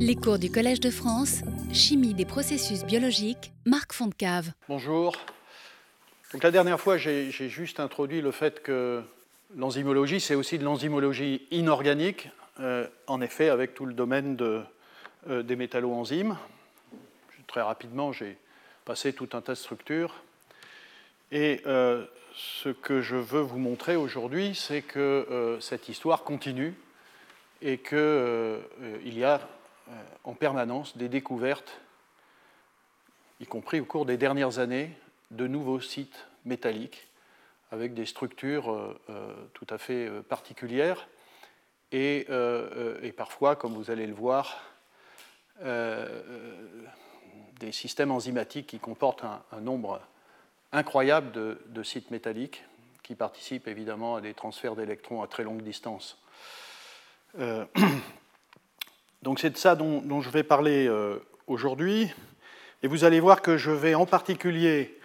Les cours du Collège de France, Chimie des processus biologiques, Marc Fontcave. Bonjour. Donc la dernière fois, j'ai juste introduit le fait que l'enzymologie, c'est aussi de l'enzymologie inorganique, euh, en effet, avec tout le domaine de, euh, des métalloenzymes. Très rapidement, j'ai passé tout un tas de structures. Et euh, ce que je veux vous montrer aujourd'hui, c'est que cette histoire continue et qu'il y a en permanence des découvertes, y compris au cours des dernières années, de nouveaux sites métalliques avec des structures euh, euh, tout à fait euh, particulières et, parfois, comme vous allez le voir, des systèmes enzymatiques qui comportent un, nombre incroyable de, sites métalliques qui participent évidemment à des transferts d'électrons à très longue distance. Donc c'est de ça dont, je vais parler aujourd'hui. Et vous allez voir que je vais en particulier,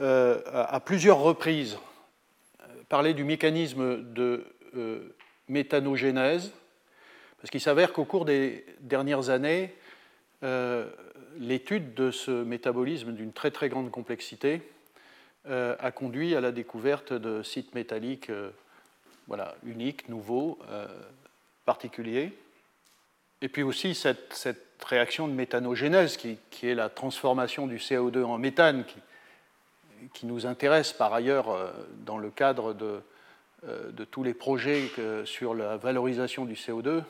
à plusieurs reprises, parler du mécanisme de euh, méthanogénèse, parce qu'il s'avère qu'au cours des dernières années, euh, l'étude de ce métabolisme d'une très très grande complexité euh, a conduit à la découverte de sites métalliques voilà, uniques, nouveaux, particuliers. Et puis aussi cette, réaction de méthanogénèse, qui, est la transformation du CO2 en méthane, qui, nous intéresse par ailleurs euh, dans le cadre de, euh, tous les projets sur la valorisation du CO2,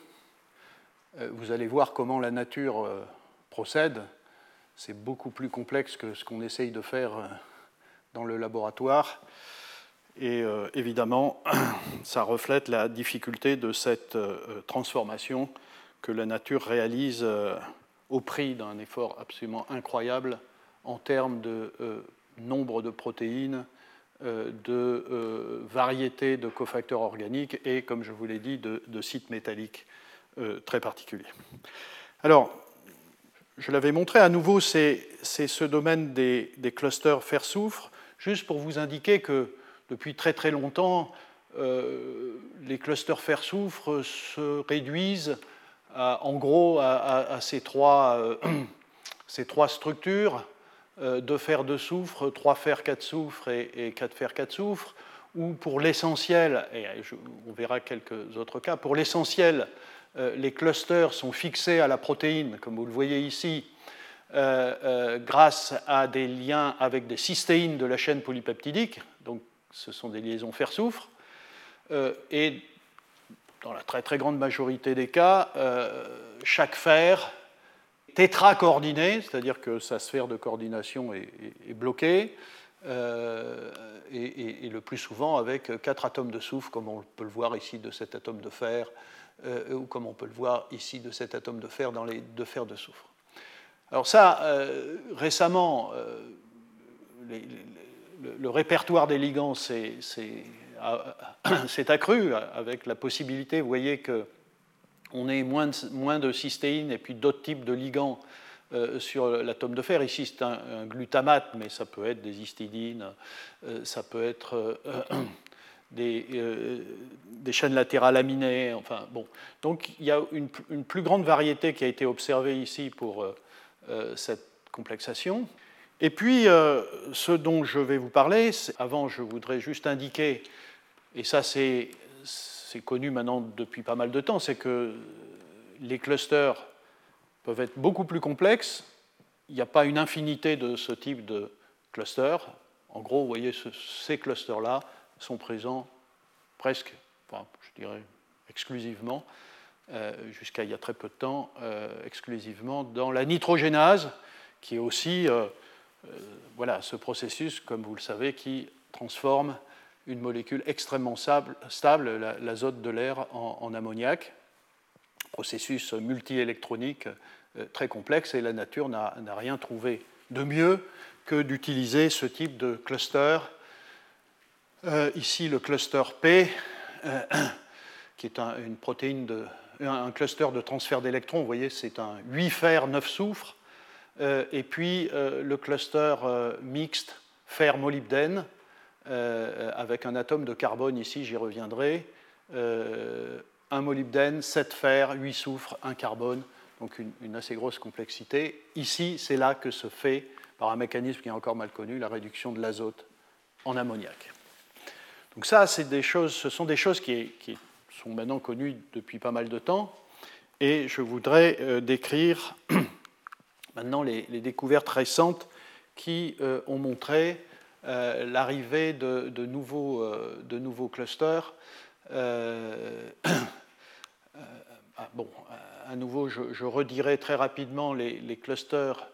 euh, vous allez voir comment la nature procède. C'est beaucoup plus complexe que ce qu'on essaye de faire dans le laboratoire. Et évidemment, ça reflète la difficulté de cette transformation que la nature réalise au prix d'un effort absolument incroyable en termes de nombre de protéines, euh, de euh, variétés de cofacteurs organiques et, comme je vous l'ai dit, de, sites métalliques euh, très particuliers. Alors, je l'avais montré à nouveau, c'est ce domaine des, clusters fer-soufre, juste pour vous indiquer que depuis très très longtemps, les clusters fer-soufre se réduisent en gros à, ces, trois, ces, trois, structures euh, deux fers de soufre, trois fers quatre soufre et, quatre fers quatre soufre, ou pour l'essentiel, et on verra quelques autres cas, pour l'essentiel, euh, les clusters sont fixés à la protéine, comme vous le voyez ici, euh, grâce à des liens avec des cystéines de la chaîne polypeptidique, donc ce sont des liaisons fer-soufre, et dans la très très grande majorité des cas, chaque fer tétracoordinée, c'est-à-dire que sa sphère de coordination est, bloquée, euh, et, le plus souvent avec quatre atomes de soufre, comme on peut le voir ici de cet atome de fer, euh, ou comme on peut le voir ici de cet atome de fer dans les deux fers de soufre. Alors ça, euh, récemment, le, répertoire des ligands s'est accru avec la possibilité, vous voyez que on ait moins de, moins de cystéine et puis d'autres types de ligands euh, sur l'atome de fer. Ici, c'est un, glutamate, mais ça peut être des histidines, euh, ça peut être euh, des, chaînes latérales aminées. Enfin, bon. Donc, il y a une, plus grande variété qui a été observée ici pour cette complexation. Et puis, ce dont je vais vous parler, avant, je voudrais juste indiquer, et ça, c'est connu maintenant depuis pas mal de temps, c'est que les clusters peuvent être beaucoup plus complexes. Il n'y a pas une infinité de ce type de clusters. En gros, vous voyez, ces clusters-là sont présents presque, enfin, je dirais exclusivement, euh, jusqu'à il y a très peu de temps, euh, exclusivement dans la nitrogénase, qui est aussi euh, voilà, ce processus, comme vous le savez, qui transforme une molécule extrêmement stable, l'azote de l'air en, ammoniac, processus multiélectronique euh, très complexe, et la nature n'a rien trouvé de mieux que d'utiliser ce type de cluster. Euh, ici, le cluster P, euh, qui est un, une protéine de, un cluster de transfert d'électrons. Vous voyez, c'est un 8 fer, 9 soufre. et puis le cluster mixte fer-molybdène, avec un atome de carbone ici, j'y reviendrai, euh, un molybdène, 7 fer, 8 soufre, 1 carbone. donc une, assez grosse complexité. Ici, c'est là que se fait, par un mécanisme qui est encore mal connu, la réduction de l'azote en ammoniac. Donc ça, des choses, ce sont des choses qui, sont maintenant connues depuis pas mal de temps, et je voudrais euh, décrire maintenant les, découvertes récentes qui euh, ont montré euh, l'arrivée de, de, nouveaux, clusters. Ah, bon, à nouveau, je, redirai très rapidement les, clusters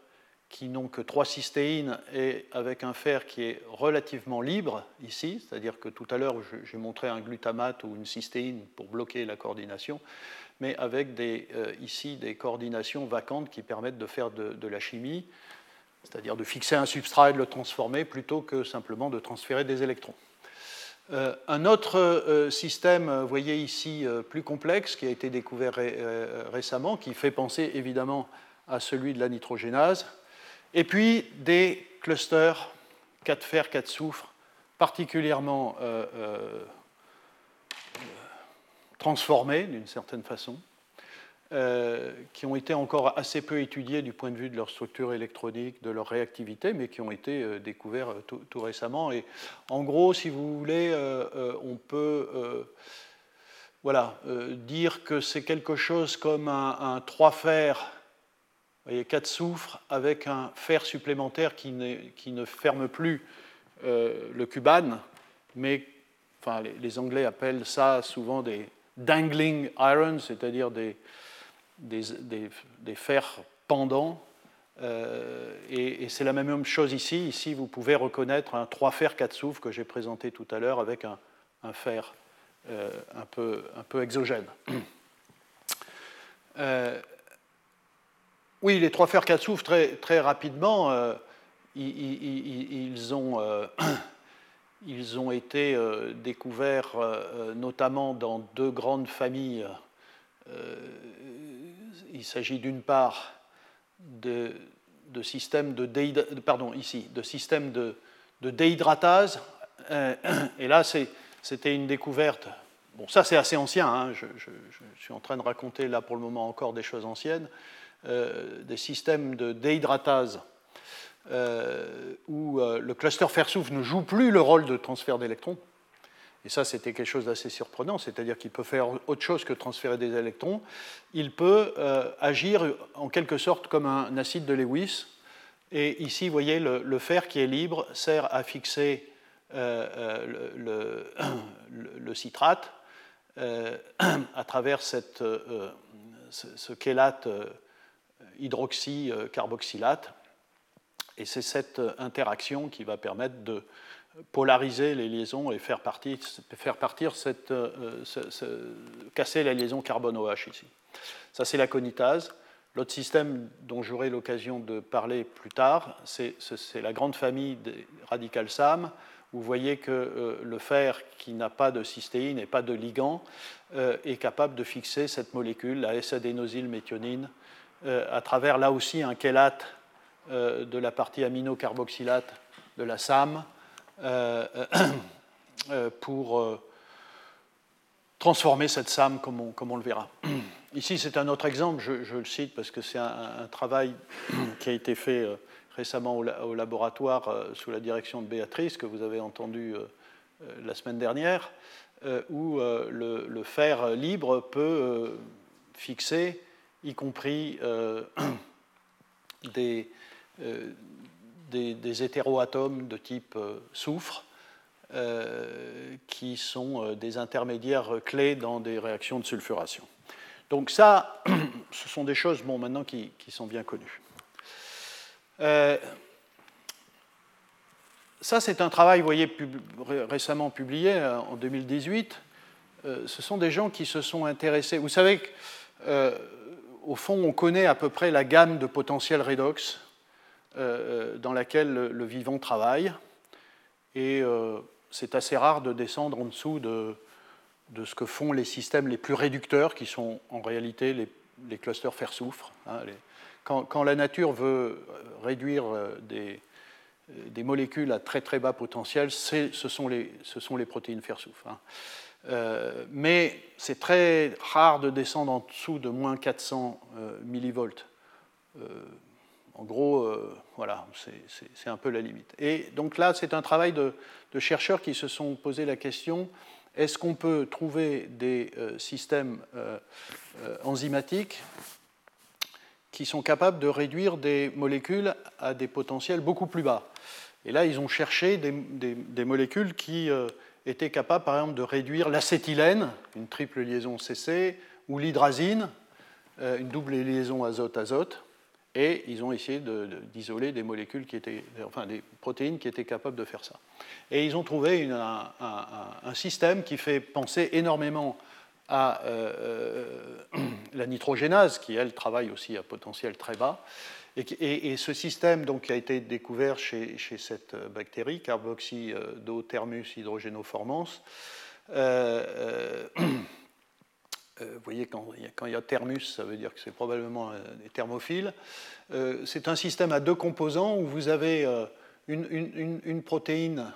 qui n'ont que trois cystéines et avec un fer qui est relativement libre ici, c'est-à-dire que tout à l'heure j'ai montré un glutamate ou une cystéine pour bloquer la coordination, mais avec euh, ici des coordinations vacantes qui permettent de faire de la chimie, c'est-à-dire de fixer un substrat et de le transformer plutôt que simplement de transférer des électrons. Euh, un autre euh, système, vous voyez ici, euh, plus complexe, qui a été découvert récemment, qui fait penser évidemment à celui de la nitrogénase, et puis des clusters 4 fer, 4 soufre, particulièrement transformés d'une certaine façon, euh, qui ont été encore assez peu étudiés du point de vue de leur structure électronique, de leur réactivité, mais qui ont été euh, découverts euh, tout, récemment. Et en gros, si vous voulez, on peut voilà, dire que c'est quelque chose comme un, 3 fer, voyez, 4 soufre, avec un fer supplémentaire qui, qui ne ferme plus le cubane, mais enfin, les, les Anglais appellent ça souvent des dangling irons, c'est-à-dire des, des, fers pendants. Euh, et, c'est la même chose ici. Ici, vous pouvez reconnaître un 3 fer 4 soufre que j'ai présenté tout à l'heure avec un, fer euh, un, peu, un, peu, exogène. Euh, oui, les 3 fers 4 soufre, très, très rapidement, ils, ont, ils ont été découverts notamment dans deux grandes familles il s'agit d'une part de, systèmes de, pardon, ici, de, de, déhydratase. Euh, et là, c'était une découverte. Bon, ça, c'est assez ancien. Hein, je, suis en train de raconter là pour le moment encore des choses anciennes. Euh, des systèmes de déhydratase euh, où le cluster fer-soufre ne joue plus le rôle de transfert d'électrons. Et ça, c'était quelque chose d'assez surprenant, c'est-à-dire qu'il peut faire autre chose que transférer des électrons. Il peut euh, agir en quelque sorte comme un acide de Lewis. Et ici, vous voyez, le, fer qui est libre sert à fixer euh, euh, le, citrate à travers cette, ce, chélate hydroxycarboxylate. Et c'est cette interaction qui va permettre de polariser les liaisons et faire partir, faire partir cette, euh, casser la liaison carbone-OH ici. Ça, c'est la conitase. L'autre système dont j'aurai l'occasion de parler plus tard, c'est la grande famille des radicales SAM. Vous voyez que euh, le fer qui n'a pas de cystéine et pas de ligand euh, est capable de fixer cette molécule, la S-adénosylméthionine, à travers là aussi un chélate de la partie aminocarboxylate de la SAM pour euh, transformer cette SAM comme on le verra. Ici, c'est un autre exemple, je, le cite parce que c'est un, travail qui a été fait récemment au, laboratoire sous la direction de Béatrice, que vous avez entendu la semaine dernière, où le, fer libre peut fixer, y compris des, des, hétéroatomes de type euh, soufre, euh, qui sont euh, des intermédiaires clés dans des réactions de sulfuration. Donc ça, ce sont des choses bon, maintenant qui, sont bien connues. ça, c'est un travail, voyez, récemment publié en 2018. ce sont des gens qui se sont intéressés. Vous savez qu'au fond, on connaît à peu près la gamme de potentiel redox dans laquelle le, vivant travaille. Et euh, c'est assez rare de descendre en dessous de, ce que font les systèmes les plus réducteurs, qui sont en réalité les, clusters fer-soufre. Hein, quand, la nature veut réduire des, molécules à très très bas potentiel, ce sont, les, ce sont les protéines fer-soufre. Hein. mais c'est très rare de descendre en dessous de moins 400 millivolts. En gros, voilà, c'est un peu la limite. Et donc là, c'est un travail de, chercheurs qui se sont posé la question est-ce qu'on peut trouver des systèmes enzymatiques qui sont capables de réduire des molécules à des potentiels beaucoup plus bas? Et là, ils ont cherché des, molécules qui euh, étaient capables, par exemple, de réduire l'acétylène, une triple liaison CC, ou l'hydrazine, euh, une double liaison azote-azote. Et ils ont essayé d'isoler des molécules qui étaient, enfin des protéines qui étaient capables de faire ça. Et ils ont trouvé un, système qui fait penser énormément à euh, euh, la nitrogénase, qui elle travaille aussi à potentiel très bas. Et, ce système donc, qui a été découvert chez, cette bactérie, carboxydothermus hydrogénoformans, euh, vous voyez, quand il, y a, thermus, ça veut dire que c'est probablement des thermophiles. c'est un système à deux composants où vous avez une, protéine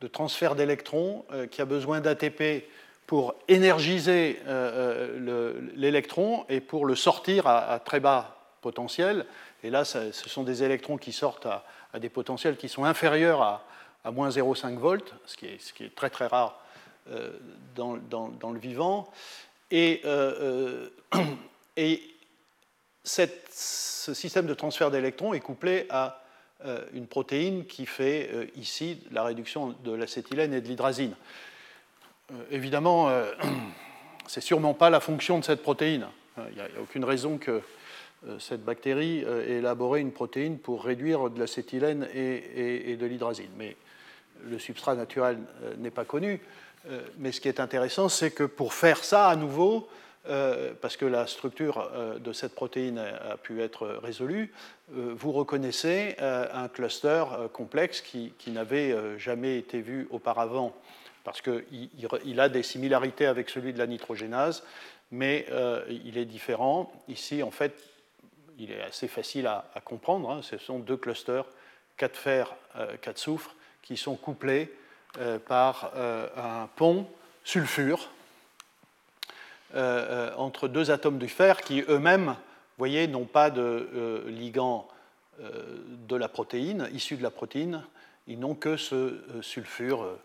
de transfert d'électrons qui a besoin d'ATP pour énergiser euh, euh, l'électron et pour le sortir à, très bas potentiel. Et là, ce sont des électrons qui sortent à, des potentiels qui sont inférieurs à, à moins 0,5 volts, ce qui, est, très très rare euh, dans, le vivant. Et, et cette, ce système de transfert d'électrons est couplé à une protéine qui fait ici la réduction de l'acétylène et de l'hydrazine. Euh, évidemment, euh, c'est sûrement pas la fonction de cette protéine. Il n'y a, aucune raison que euh, cette bactérie ait élaboré une protéine pour réduire de l'acétylène et, de l'hydrazine. Mais le substrat naturel n'est pas connu. Mais ce qui est intéressant, c'est que pour faire ça à nouveau, parce que la structure de cette protéine a pu être résolue, vous reconnaissez un cluster complexe qui n'avait jamais été vu auparavant parce qu'il a des similarités avec celui de la nitrogénase, mais euh, il est différent. Ici, en fait, il est assez facile à, comprendre. Hein. Ce sont deux clusters, 4 fer, 4 euh, soufre, qui sont couplés euh, par un pont sulfure entre deux atomes du fer qui eux-mêmes, voyez, n'ont pas de ligand de la protéine, issu de la protéine, ils n'ont que ce sulfure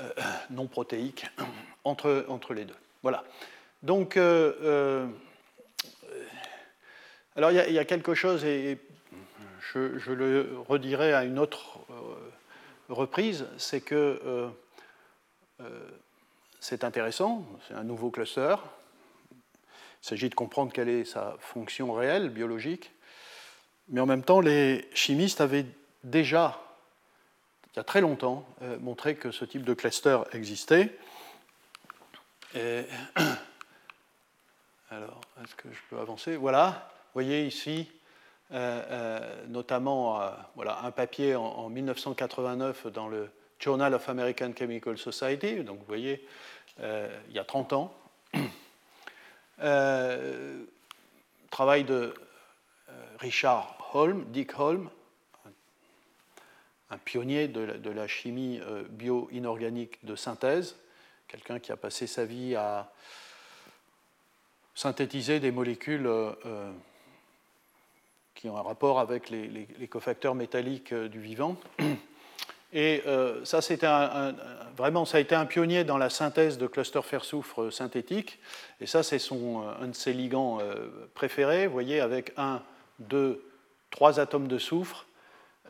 euh, non protéique entre, les deux. Voilà. Donc, euh, euh, il y, a quelque chose, et je, le redirai à une autre reprise, c'est que c'est intéressant, c'est un nouveau cluster. Il s'agit de comprendre quelle est sa fonction réelle, biologique. Mais en même temps, les chimistes avaient déjà il y a très longtemps, euh, montré que ce type de cluster existait. alors, est-ce que je peux avancer? Voilà, voyez ici, euh, euh, notamment voilà, un papier en, 1989 dans le Journal of American Chemical Society, donc vous voyez, il y a 30 ans. travail de Richard Holm, Dick Holm, un pionnier de la, chimie euh, bio-inorganique de synthèse, quelqu'un qui a passé sa vie à synthétiser des molécules euh, euh, qui ont un rapport avec les, cofacteurs métalliques du vivant. Et ça, c'était vraiment, ça a été un pionnier dans la synthèse de clusters fer-soufre synthétiques. Et ça, c'est son, un de ses ligands préférés. Vous voyez, avec un, deux, trois atomes de soufre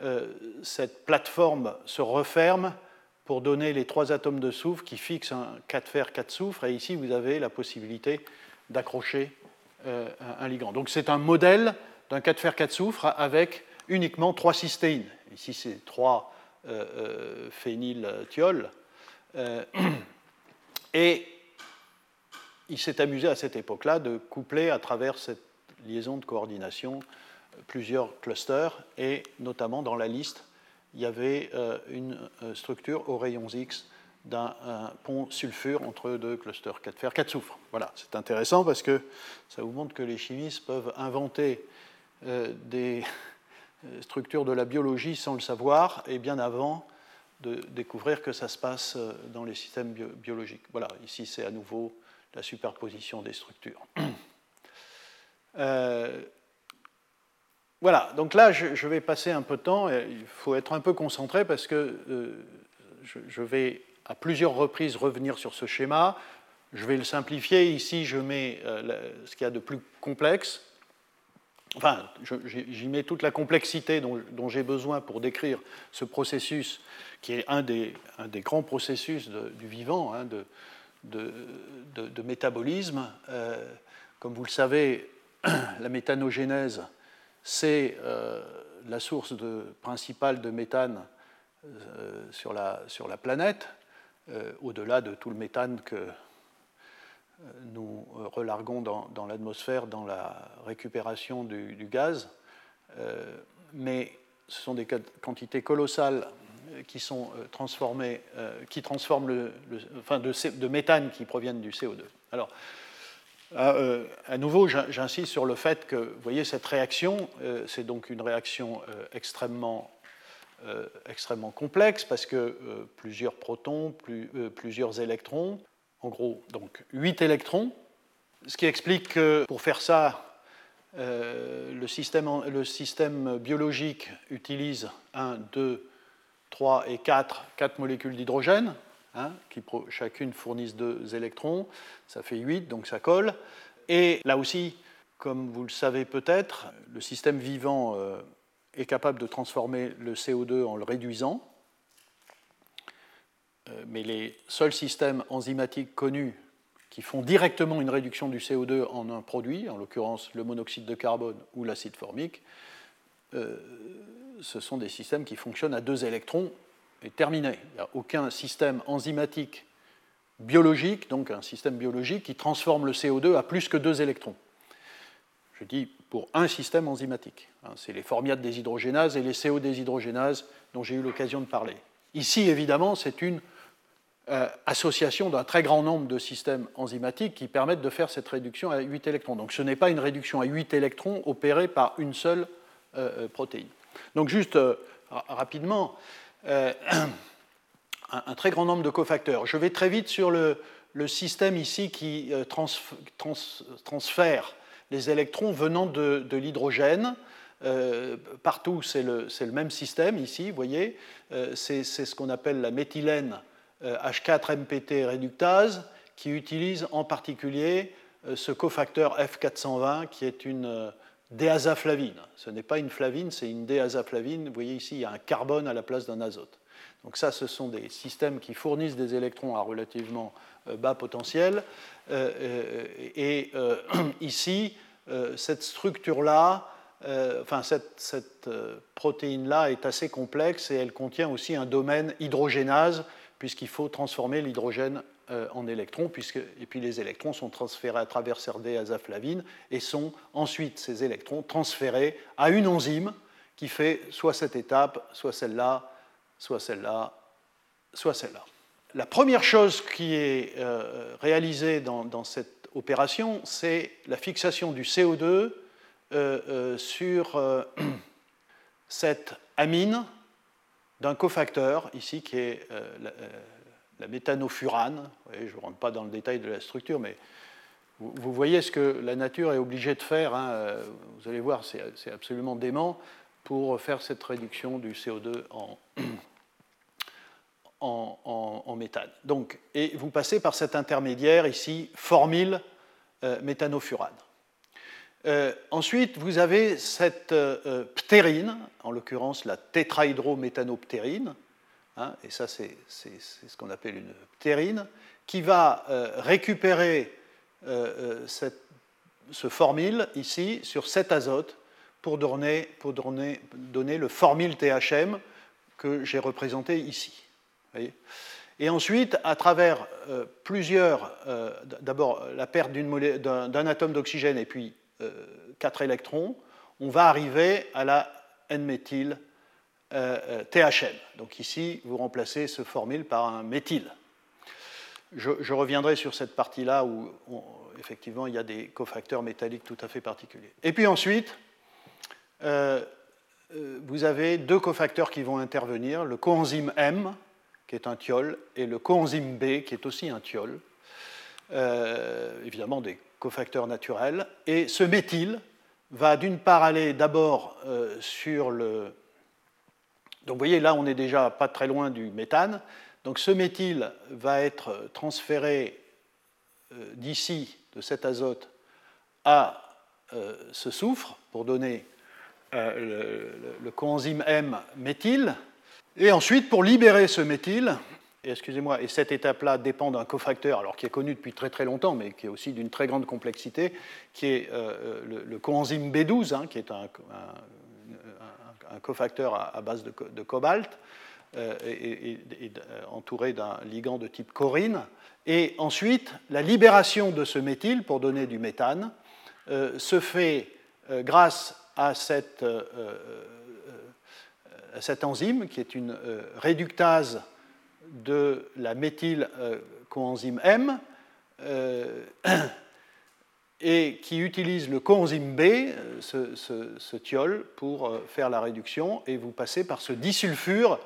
euh, cette plateforme se referme pour donner les trois atomes de soufre qui fixent un 4 fer, 4 soufre. Et ici, vous avez la possibilité d'accrocher euh, un ligand. Donc c'est un modèle d'un 4 fer, 4 soufre avec uniquement trois cystéines. Ici, c'est trois euh, phénylthiols. et il s'est amusé à cette époque-là de coupler à travers cette liaison de coordination plusieurs clusters et notamment dans la liste, il y avait euh, une euh, structure aux rayons X d'un pont sulfure entre deux clusters 4 fer, 4 soufre. Voilà, c'est intéressant parce que ça vous montre que les chimistes peuvent inventer euh, des structures de la biologie sans le savoir et bien avant de découvrir que ça se passe dans les systèmes biologiques. Voilà, ici c'est à nouveau la superposition des structures. voilà, donc là je, vais passer un peu de temps, il faut être un peu concentré parce que je, vais à plusieurs reprises revenir sur ce schéma. Je vais le simplifier. Ici, je mets ce qu'il y a de plus complexe. Enfin, j'y mets toute la complexité dont, j'ai besoin pour décrire ce processus, qui est un des, grands processus du vivant, hein, de, métabolisme. Euh, comme vous le savez, la méthanogénèse, c'est euh, la source principale de méthane euh, sur, la, planète, au-delà de tout le méthane que nous euh, relarguons dans, l'atmosphère dans la récupération du, gaz, euh, mais ce sont des quantités colossales qui sont euh, transformées, qui transforment le, enfin de, méthane qui proviennent du CO2. Alors, à, nouveau, j'insiste sur le fait que, voyez, cette réaction, c'est donc une réaction extrêmement, extrêmement complexe parce que plusieurs protons, plusieurs électrons en gros, donc 8 électrons, ce qui explique que pour faire ça, euh, le, système, biologique utilise 1, 2, 3 et 4, 4 molécules d'hydrogène, hein, qui chacune fournissent 2 électrons, ça fait 8, donc ça colle. Et là aussi, comme vous le savez peut-être, le système vivant euh, est capable de transformer le CO2 en le réduisant. Euh, mais les seuls systèmes enzymatiques connus qui font directement une réduction du CO2 en un produit, en l'occurrence le monoxyde de carbone ou l'acide formique, euh, ce sont des systèmes qui fonctionnent à deux électrons et terminé. Il n'y a aucun système enzymatique biologique, donc un système biologique, qui transforme le CO2 à plus que deux électrons. Je dis pour un système enzymatique. Hein, c'est les formiates déshydrogénases et les CO déshydrogénases dont j'ai eu l'occasion de parler. Ici, évidemment, c'est une association d'un très grand nombre de systèmes enzymatiques qui permettent de faire cette réduction à 8 électrons. Donc ce n'est pas une réduction à 8 électrons opérée par une seule euh, euh, protéine. Donc juste rapidement, un, très grand nombre de cofacteurs. Je vais très vite sur le, système ici qui transfère les électrons venant de, l'hydrogène. partout, c'est le, même système ici, vous voyez. c'est ce qu'on appelle la méthylène H4-MPT euh, réductase qui utilise en particulier euh, ce cofacteur F420 qui est une euh, déazaflavine. Ce n'est pas une flavine, c'est une déazaflavine. Vous voyez ici, il y a un carbone à la place d'un azote. Donc ça, ce sont des systèmes qui fournissent des électrons à relativement bas potentiel. Et ici, cette structure-là, enfin cette, cette protéine-là est assez complexe et elle contient aussi un domaine hydrogénase puisqu'il faut transformer l'hydrogène euh, en électrons, puisque, et puis les électrons sont transférés à travers azaflavine et sont ensuite ces électrons transférés à une enzyme qui fait soit cette étape, soit celle-là, soit celle-là, soit celle-là. La première chose qui est euh, réalisée dans, cette opération, c'est la fixation du CO2 euh, sur cette amine d'un cofacteur, ici, qui est euh, euh, la, méthanofurane. je ne rentre pas dans le détail de la structure, mais vous, voyez ce que la nature est obligée de faire. Hein, euh, vous allez voir, c'est absolument dément pour faire cette réduction du CO2 en, méthane. Donc, et vous passez par cet intermédiaire ici, formyle méthanofurane. Euh, ensuite, vous avez cette euh, euh, ptérine, en l'occurrence la tétrahydrométhanoptérine, hein, et ça c'est ce qu'on appelle une ptérine, qui va récupérer ce formyle ici sur cet azote pour donner le formyle THM que j'ai représenté ici. et ensuite, à travers plusieurs, d'abord la perte d'un atome d'oxygène et puis 4 euh, électrons, on va arriver à la N-méthyl euh, euh, THM. Donc ici, vous remplacez ce formule par un méthyle. Je, reviendrai sur cette partie-là où effectivement il y a des cofacteurs métalliques tout à fait particuliers. Et puis ensuite, vous avez deux cofacteurs qui vont intervenir, le coenzyme M, qui est un thiol, et le coenzyme B, qui est aussi un thiol. évidemment, des cofacteurs naturels. Et ce méthyle va d'une part aller d'abord sur le. Donc vous voyez, là, on n'est déjà pas très loin du méthane. Donc ce méthyle va être transféré d'ici, de cet azote, à ce soufre pour donner euh, le, coenzyme M méthyle. Et ensuite, pour libérer ce méthyle, excusez-moi, et cette étape-là dépend d'un cofacteur, alors qui est connu depuis très très longtemps, mais qui est aussi d'une très grande complexité, qui est euh, le, coenzyme B12, hein, qui est un, cofacteur à, base de, cobalt, euh, et, entouré d'un ligand de type corine. Et ensuite, la libération de ce méthyle pour donner du méthane se fait grâce à euh, euh, euh, cette enzyme qui est une réductase de la méthylcoenzyme M et qui utilise le coenzyme B, ce, ce, thiol, pour faire la réduction, et vous passez par ce disulfure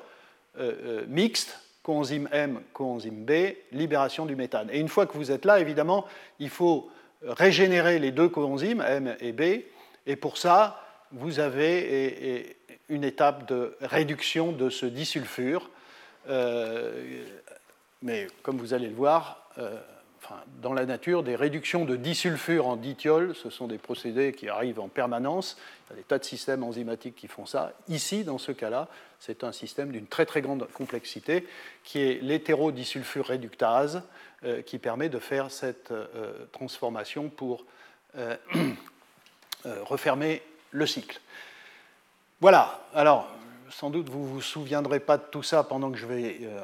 mixte, coenzyme M, coenzyme B, libération du méthane. Et une fois que vous êtes là, évidemment, il faut régénérer les deux coenzymes, M et B, et pour ça, vous avez une étape de réduction de ce disulfure. Euh, mais comme vous allez le voir, euh, dans la nature, des réductions de disulfure en dithiol, ce sont des procédés qui arrivent en permanence. Il y a des tas de systèmes enzymatiques qui font ça. Ici, dans ce cas-là, c'est un système d'une très très grande complexité qui est l'hétérodisulfure réductase euh, qui permet de faire cette transformation pour refermer le cycle. Voilà, alors sans doute vous ne vous souviendrez pas de tout ça pendant que je vais euh,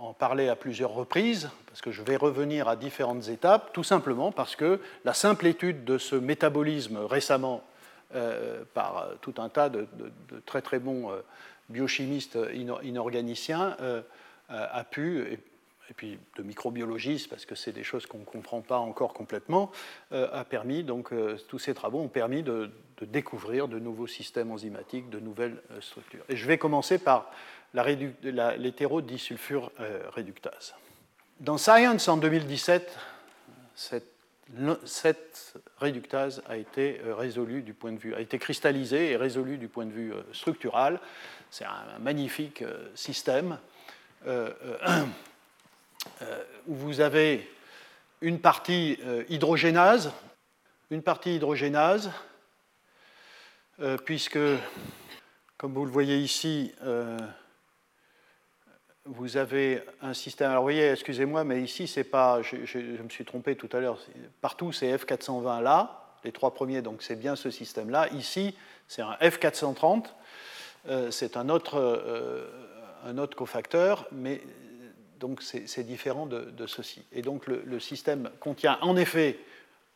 en parler à plusieurs reprises, parce que je vais revenir à différentes étapes, tout simplement parce que la simple étude de ce métabolisme récemment euh, par tout un tas de, très très bons euh, biochimistes inorganiciens a pu, puis de microbiologistes, parce que c'est des choses qu'on ne comprend pas encore complètement, euh, a permis, donc euh, tous ces travaux ont permis de, découvrir de nouveaux systèmes enzymatiques, de nouvelles euh, structures. Et je vais commencer par l'hétérodisulfure réductase. Dans Science en 2017, cette, cette, réductase a été résolue du point de vue, a été cristallisée et résolue du point de vue structural. C'est un, magnifique système. Euh, où vous avez une partie euh, hydrogénase, une hydrogénase, euh, puisque, comme vous le voyez ici, vous avez un système. Alors, vous voyez, excusez-moi, mais ici, c'est pas. Je, je, me suis trompé tout à l'heure. Partout, c'est F420 là, les trois premiers, donc c'est bien ce système-là. Ici, c'est un F430. c'est un autre, un autre cofacteur, mais donc c'est différent de, ceci. Et donc le, système contient en effet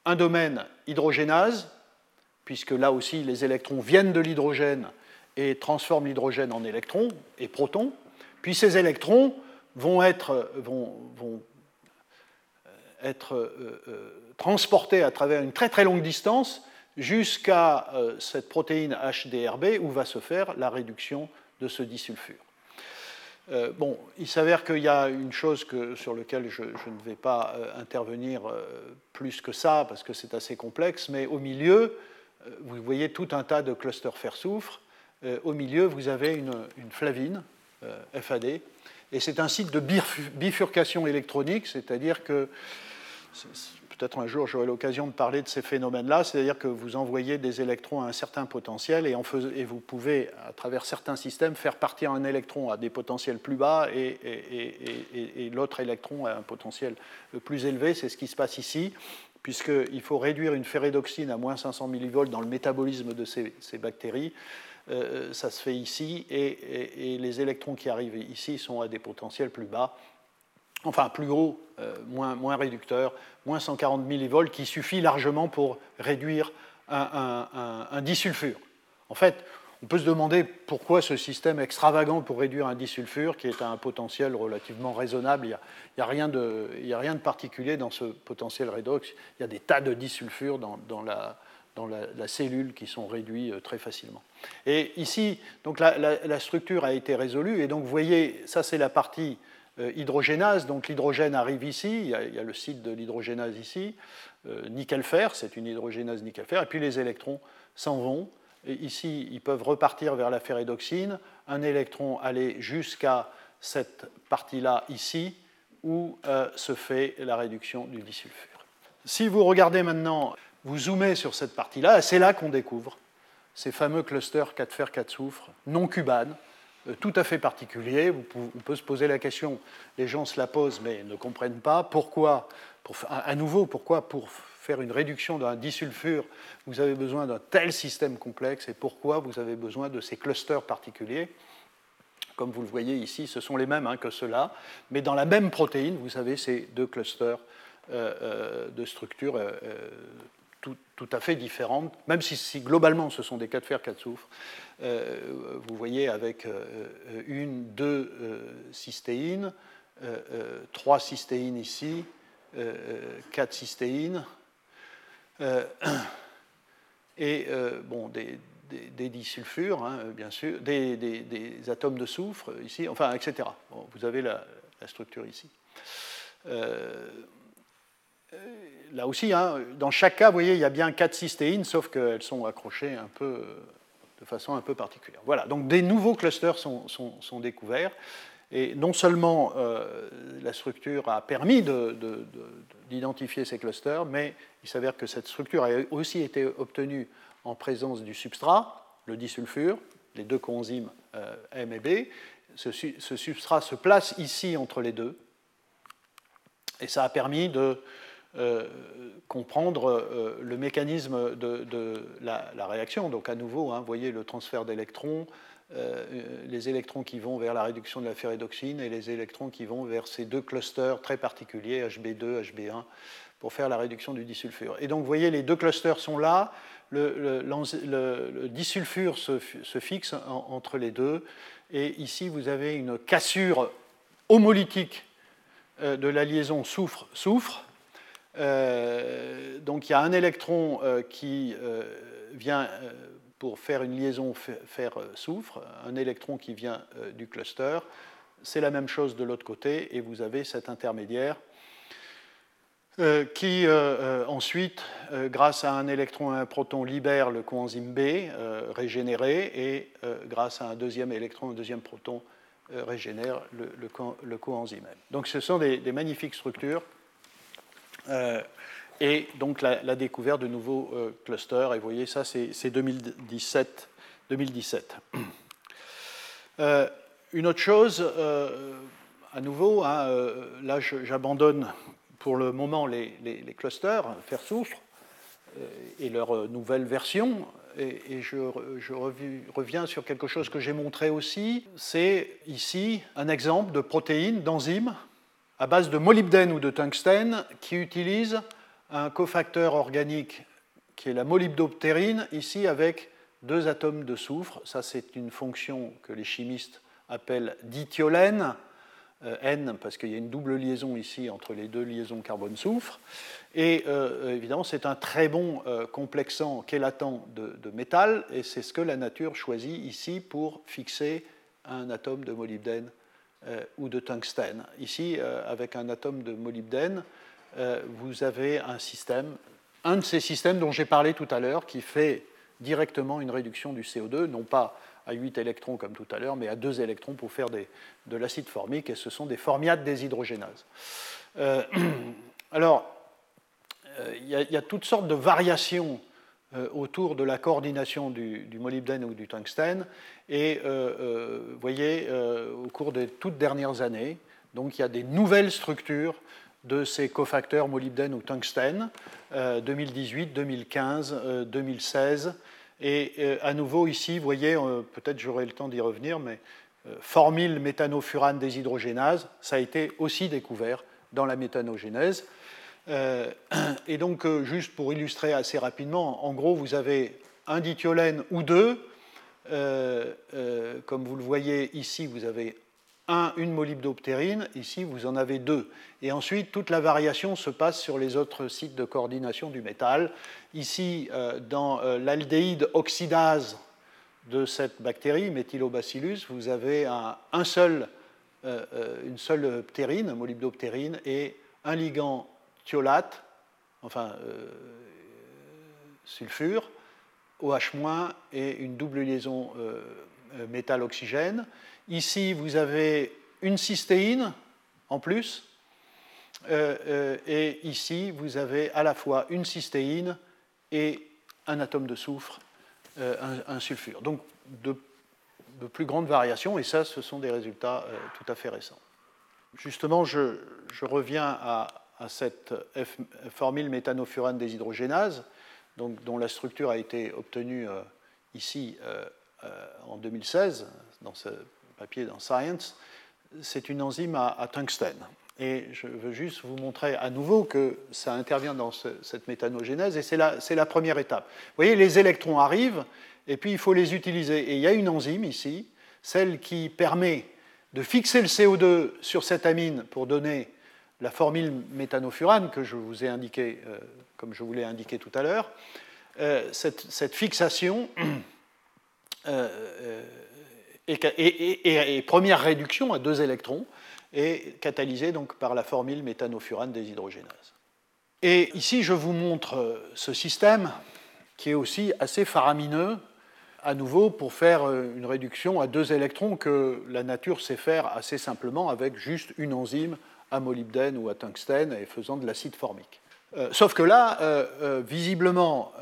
un domaine hydrogénase, puisque là aussi les électrons viennent de l'hydrogène et transforment l'hydrogène en électrons et protons. Puis ces électrons vont être, euh, euh, euh, transportés à travers une très très longue distance jusqu'à cette protéine HDRB où va se faire la réduction de ce disulfure. Euh, bon, il s'avère qu'il y a une chose sur laquelle je, ne vais pas euh, intervenir euh, plus que ça, parce que c'est assez complexe, mais au milieu, vous voyez tout un tas de clusters fer-soufre. au milieu, vous avez une, une flavine, FAD, et c'est un site de bifurcation électronique, c'est-à-dire que peut-être un jour j'aurai l'occasion de parler de ces phénomènes-là, c'est-à-dire que vous envoyez des électrons à un certain potentiel et, vous pouvez, à travers certains systèmes, faire partir un électron à des potentiels plus bas et, l'autre électron à un potentiel plus élevé. C'est ce qui se passe ici, puisqu'il faut réduire une ferredoxine à moins 500 millivolts dans le métabolisme de ces, bactéries. Euh, ça se fait ici, et les électrons qui arrivent ici sont à des potentiels plus bas enfin plus haut, euh, moins, réducteur, moins 140 millivolts, qui suffit largement pour réduire un, disulfure. En fait, on peut se demander pourquoi ce système extravagant pour réduire un disulfure, qui est à un potentiel relativement raisonnable, il n'y a, rien de, a rien de particulier dans ce potentiel redox, il y a des tas de disulfures dans, la, la, cellule qui sont réduits très facilement. Et ici, donc la, structure a été résolue, et donc vous voyez, ça c'est la partie hydrogénase, donc l'hydrogène arrive ici, il y, a, le site de l'hydrogénase ici, nickel-fer, c'est une hydrogénase nickel-fer, et puis les électrons s'en vont, et ici ils peuvent repartir vers la ferrédoxine, un électron aller jusqu'à cette partie-là ici, où euh, se fait la réduction du disulfure. Si vous regardez maintenant, vous zoomez sur cette partie-là, c'est là, qu'on découvre ces fameux clusters 4 fer 4 soufre non cubanes, euh, tout à fait particuliers. on peut se poser la question, les gens se la posent mais ne comprennent pas. Pourquoi, à nouveau, pourquoi pour faire une réduction d'un disulfure, vous avez besoin d'un tel système complexe et pourquoi vous avez besoin de ces clusters particuliers comme vous le voyez ici, ce sont les mêmes hein, que ceux-là, mais dans la même protéine, vous avez ces deux clusters euh, euh, de structures euh, tout, à fait différentes, même si, globalement ce sont des 4 fer 4 soufre. vous voyez avec une, deux cystéines, trois cystéines ici, quatre cystéines, et bon, des, des, disulfures, hein, bien sûr, des, atomes de soufre ici, enfin, etc. vous avez la, structure ici. Euh, là aussi, hein, dans chaque cas, vous voyez, il y a bien quatre cystéines, sauf qu'elles sont accrochées un peu, de façon un peu particulière. Voilà, donc des nouveaux clusters sont, découverts. Et non seulement euh, la structure a permis d'identifier ces clusters, mais il s'avère que cette structure a aussi été obtenue en présence du substrat, le disulfure, les deux coenzymes euh, M et B. Ce, substrat se place ici entre les deux. Et ça a permis de euh, comprendre euh, le mécanisme de, la, réaction. Donc à nouveau, hein, vous voyez le transfert d'électrons, les électrons qui vont vers la réduction de la ferrédoxine et les électrons qui vont vers ces deux clusters très particuliers, HB2, HB1, pour faire la réduction du disulfure. Et donc vous voyez, les deux clusters sont là le, disulfure se, fixe entre les deux. Et ici, vous avez une cassure homolytique euh, de la liaison soufre-soufre. Euh, donc il y a un électron euh, qui vient pour faire une liaison fer-soufre, un électron qui vient du cluster. C'est la même chose de l'autre côté, et vous avez cet intermédiaire euh, qui euh, euh, ensuite, grâce à un électron et un proton, libère le coenzyme B régénéré et grâce à un deuxième électron et un deuxième proton régénère le, coenzyme M. Donc ce sont des, magnifiques structures et donc la, découverte de nouveaux clusters. Et vous voyez, ça c'est 2017. 2017. une autre chose, à nouveau, hein, là j'abandonne pour le moment les, clusters, faire soufre, euh, et leur euh, nouvelle version. Et, je, reviens sur quelque chose que j'ai montré aussi. C'est ici un exemple de protéines, d'enzymes, à base de molybdène ou de tungstène, qui utilisent un cofacteur organique qui est la molybdoptérine, ici avec deux atomes de soufre. Ça, c'est une fonction que les chimistes appellent dithiolène euh, N, parce qu'il y a une double liaison ici entre les deux liaisons carbone-soufre. Et euh, évidemment, c'est un très bon euh, complexant chélatant de, de, métal, et c'est ce que la nature choisit ici pour fixer un atome de molybdène ou de tungstène. Ici, avec un atome de molybdène, vous avez un système, un de ces systèmes dont j'ai parlé tout à l'heure, qui fait directement une réduction du CO2, non pas à 8 électrons comme tout à l'heure, mais à 2 électrons pour faire de l'acide formique, et ce sont des formiates déshydrogénases. Euh, alors, euh, il y, a toutes sortes de variations euh, autour de la coordination du, molybdène ou du tungstène, et vous voyez, au cours des toutes dernières années, donc il y a des nouvelles structures de ces cofacteurs molybdène ou tungstène, 2018, 2015, 2016, et euh, à nouveau, ici, vous voyez, euh, peut-être j'aurai le temps d'y revenir, mais euh, formyle méthanofurane déshydrogénase, ça a été aussi découvert dans la méthanogénèse. et donc, juste pour illustrer assez rapidement, en gros, vous avez un dithiolène ou deux. comme vous le voyez ici, vous avez un, une molybdoptérine, ici vous en avez deux. Et ensuite, toute la variation se passe sur les autres sites de coordination du métal. Ici, euh, dans euh, l'aldéhyde oxydase de cette bactérie, Methylobacillus, vous avez un, seul, une seule ptérine, molybdoptérine, et un ligand enfin sulfure, OH- et une double liaison métal-oxygène. Ici, vous avez une cystéine en plus, euh, euh, et ici, vous avez à la fois une cystéine et un atome de soufre, euh, un, sulfure. Donc, de, plus grandes variations, et ça, ce sont des résultats tout à fait récents. Justement, je, reviens à, cette formule méthanofurane déshydrogénase, donc, dont la structure a été obtenue ici en 2016 dans ce papier dans Science, c'est une enzyme à, tungstène. Et je veux juste vous montrer à nouveau que ça intervient dans cette méthanogénèse, et c'est la, la, première étape. Vous voyez, les électrons arrivent, et puis il faut les utiliser. Et il y a une enzyme ici, celle qui permet de fixer le CO2 sur cette amine pour donner la formule méthanofurane que je vous ai indiqué, euh, comme je vous l'ai indiqué tout à l'heure. Euh, cette, fixation euh, et, première réduction à deux électrons est catalysée donc par la formule méthanofurane déshydrogénase. Et ici, je vous montre euh, ce système qui est aussi assez faramineux, à nouveau pour faire euh, une réduction à deux électrons que la nature sait faire assez simplement avec juste une enzyme à molybdène ou à tungstène et faisant de l'acide formique. Euh, sauf que là, visiblement,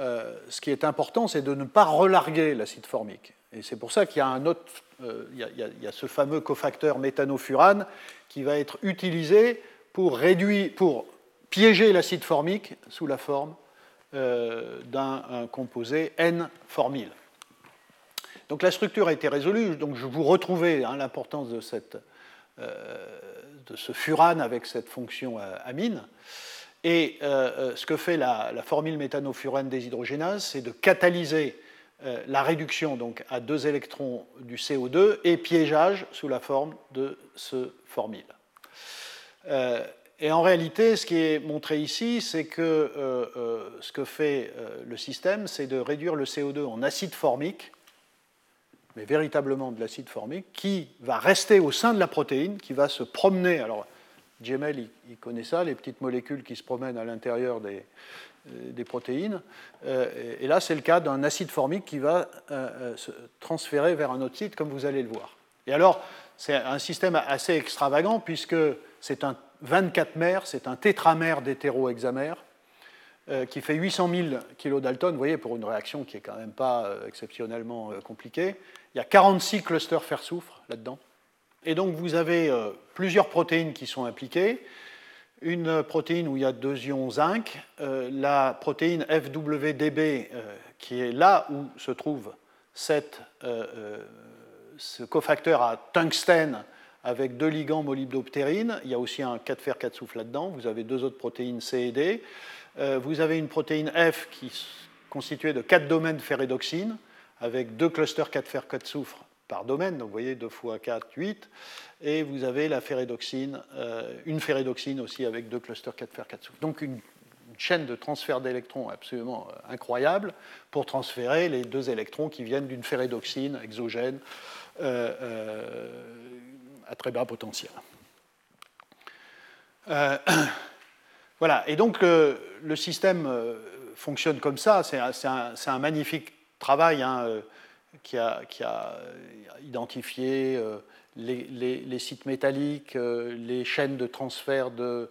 ce qui est important, c'est de ne pas relarguer l'acide formique. Et c'est pour ça qu'il y a un autre euh, il y, a ce fameux cofacteur méthanofurane qui va être utilisé pour, réduire, pour piéger l'acide formique sous la forme euh, d'un composé N-formyle. Donc la structure a été résolue, donc je vous retrouvais hein, l'importance de, euh, de, ce furane avec cette fonction amine. Et ce que fait la, la formule méthanofurane déshydrogénase, c'est de catalyser euh, la réduction donc, à deux électrons du CO2 et piégeage sous la forme de ce formyle. Euh, et en réalité, ce qui est montré ici, c'est que euh, ce que fait le système, c'est de réduire le CO2 en acide formique, mais véritablement de l'acide formique, qui va rester au sein de la protéine, qui va se promener. Alors, Gemmel, il connaît ça, les petites molécules qui se promènent à l'intérieur des, euh, protéines. Euh, et là, c'est le cas d'un acide formique qui va euh, se transférer vers un autre site, comme vous allez le voir. Et alors, c'est un système assez extravagant, puisque c'est un 24 mères, c'est un tétramère d'hétérohexamère, qui fait 800 000 kDa. Vous voyez, pour une réaction qui n'est quand même pas exceptionnellement compliquée. Il y a 46 clusters fer-soufre là-dedans. Et donc, vous avez plusieurs protéines qui sont impliquées une protéine où il y a deux ions zinc, euh, la protéine FWDB, euh, qui est là où se trouve euh, ce cofacteur à tungstène avec deux ligands molybdoptérine. Il y a aussi un 4 fer 4 soufre là-dedans. Vous avez deux autres protéines C et D. vous avez une protéine F qui est constituée de quatre domaines de ferredoxine avec deux clusters 4 fer 4 soufre par domaine, donc vous voyez 2 fois 4, 8, et vous avez la ferredoxine, euh, une ferredoxine aussi avec deux clusters 4 fer 4 soufre. Donc une, chaîne de transfert d'électrons absolument euh, incroyable pour transférer les deux électrons qui viennent d'une ferredoxine exogène euh, à très bas potentiel. voilà, et donc le système fonctionne comme ça, c'est un, un, magnifique travail. Hein, qui a, identifié euh, les, sites métalliques, euh, les chaînes de transfert de,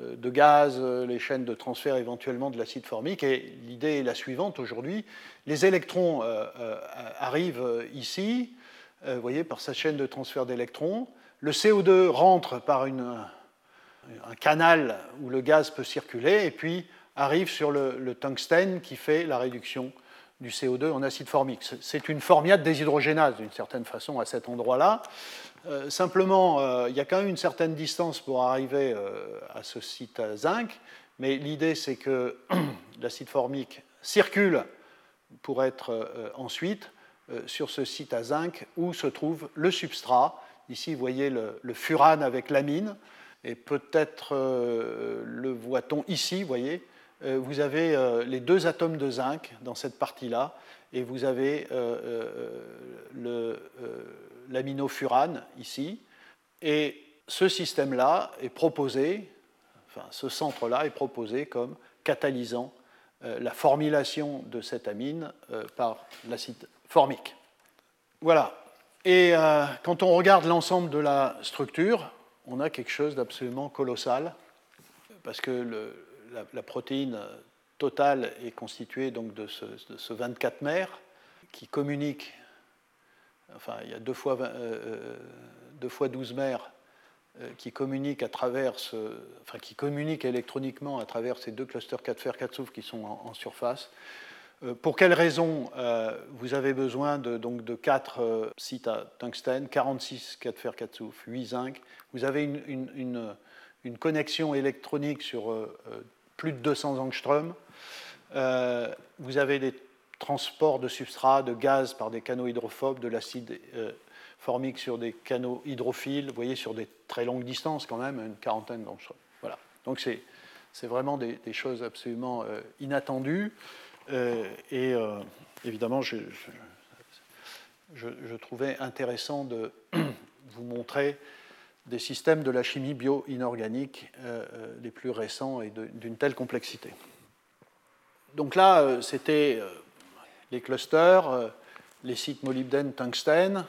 euh, gaz, les chaînes de transfert éventuellement de l'acide formique. Et l'idée est la suivante aujourd'hui. Les électrons arrivent ici, voyez, par cette chaîne de transfert d'électrons. Le CO2 rentre par une, un canal où le gaz peut circuler et puis arrive sur le, le tungstène qui fait la réduction du CO2 en acide formique. C'est une formiate déshydrogénase d'une certaine façon à cet endroit-là. Euh, simplement, euh, il y a quand même une certaine distance pour arriver euh, à ce site zinc, mais l'idée c'est que l'acide formique circule pour être ensuite sur ce site à zinc où se trouve le substrat Ici, vous voyez le, furane avec l'amine, et peut-être le voit-on ici, vous voyez, vous avez les deux atomes de zinc dans cette partie-là, et vous avez l'aminofurane ici, et ce système-là est proposé, enfin ce centre-là est proposé comme catalysant euh, la formulation de cette amine euh, par l'acide formique. Voilà. Et euh, quand on regarde l'ensemble de la structure, on a quelque chose d'absolument colossal, parce que la, protéine totale est constituée donc de ce, 24 mères qui communique, enfin il y a deux fois, deux fois 12 mères euh, qui communiquent à travers enfin, qui communiquent électroniquement à travers ces deux clusters 4 fer 4 soufre qui sont en, surface. Euh, pour quelles raisons euh, vous avez besoin de, donc de 4 sites à tungstène, 46 4 fer 4 soufre, 8 zinc? Vous avez une, une, une, connexion électronique sur plus de 200 angstroms. vous avez des transports de substrat, de gaz par des canaux hydrophobes, de l'acide formique sur des canaux hydrophiles, vous voyez, sur des très longues distances quand même, une quarantaine d'angstroms. Voilà. Donc c'est, vraiment des, choses absolument euh, inattendues. Euh, et euh, évidemment, je, je, trouvais intéressant de vous montrer des systèmes de la chimie bio-inorganique les plus récents et d'une telle complexité. Donc là, c'était les clusters, les sites molybdène-tungstène,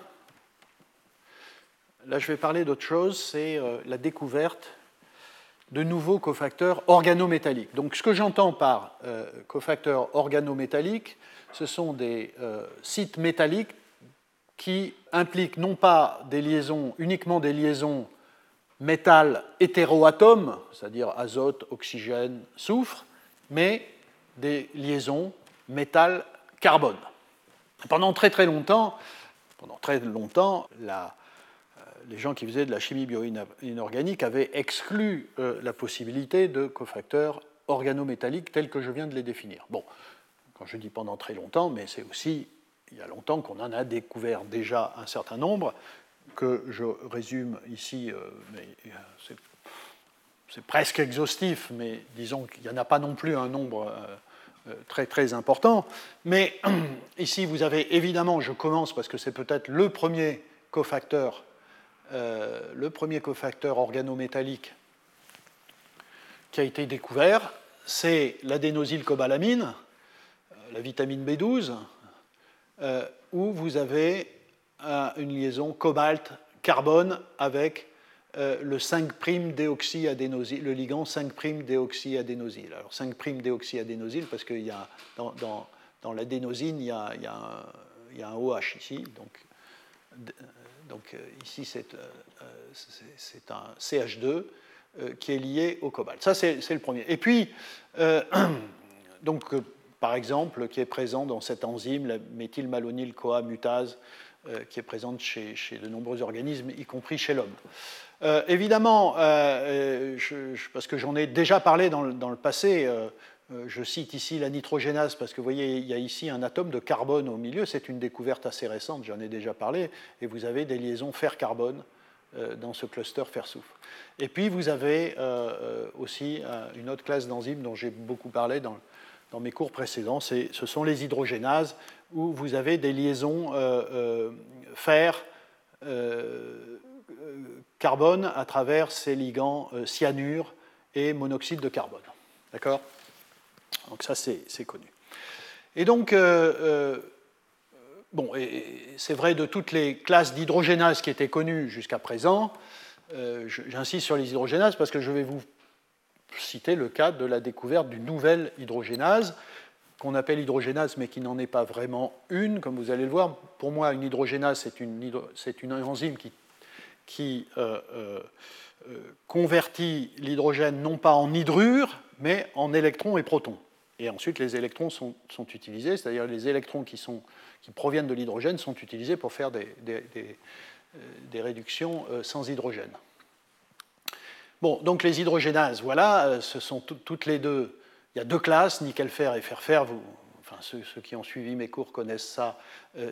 Là, je vais parler d'autre chose, c'est euh, la découverte de nouveaux cofacteurs organométalliques. Donc, ce que j'entends par euh, cofacteurs organométalliques, ce sont des euh, sites métalliques qui impliquent non pas des liaisons, uniquement des liaisons métal hétéroatomes, c'est-à-dire azote, oxygène, soufre, mais des liaisons métal-carbone. Pendant très très longtemps, pendant très longtemps, la les gens qui faisaient de la chimie bio-inorganique avaient exclu euh, la possibilité de cofacteurs organométalliques tels que je viens de les définir. Bon, quand je dis pendant très longtemps, mais c'est aussi il y a longtemps qu'on en a découvert déjà un certain nombre, que je résume ici, euh, mais euh, c'est presque exhaustif, mais disons qu'il n'y en a pas non plus un nombre très très important. Mais ici, vous avez évidemment, je commence parce que c'est peut-être le premier cofacteur euh, le premier cofacteur organométallique qui a été découvert, c'est l'adénosylcobalamine, euh, la vitamine B12, euh, où vous avez une liaison cobalt-carbone avec le 5'-déoxyadénosyl, le ligand 5'-déoxyadénosyl. Alors 5'-déoxyadénosyl parce qu'il y a dans, dans, l'adénosine, il y a, un, OH ici, donc euh, ici, c'est euh, un CH2 euh, qui est lié au cobalt. Ça, c'est le premier. Et puis, donc, par exemple, qui est présent dans cette enzyme, la méthylmalonyl-CoA mutase, qui est présente chez, de nombreux organismes, y compris chez l'homme. évidemment, parce que j'en ai déjà parlé dans le passé, euh, je cite ici la nitrogénase parce que vous voyez, il y a ici un atome de carbone au milieu. C'est une découverte assez récente, j'en ai déjà parlé. Et vous avez des liaisons fer-carbone euh, dans ce cluster fer-soufre. Et puis vous avez euh, aussi une autre classe d'enzymes dont j'ai beaucoup parlé dans, mes cours précédents. Ce sont les hydrogénases où vous avez des liaisons fer-carbone à travers ces ligands cyanure et monoxyde de carbone. D'accord? Donc ça, c'est connu. Et donc, euh, euh, bon, c'est vrai de toutes les classes d'hydrogénases qui étaient connues jusqu'à présent. Euh, j'insiste sur les hydrogénases parce que je vais vous citer le cas de la découverte d'une nouvelle hydrogénase qu'on appelle hydrogénase mais qui n'en est pas vraiment une, comme vous allez le voir. Pour moi, une hydrogénase, c'est une, enzyme qui, qui convertit l'hydrogène non pas en hydrure, mais en électrons et protons. Et ensuite, les électrons sont, utilisés, c'est-à-dire les électrons qui, proviennent de l'hydrogène sont utilisés pour faire des, euh, réductions euh, sans hydrogène. Bon, donc les hydrogénases, voilà, euh, ce sont toutes les deux. Il y a deux classes, nickel-fer et fer-fer. Ceux, qui ont suivi mes cours connaissent ça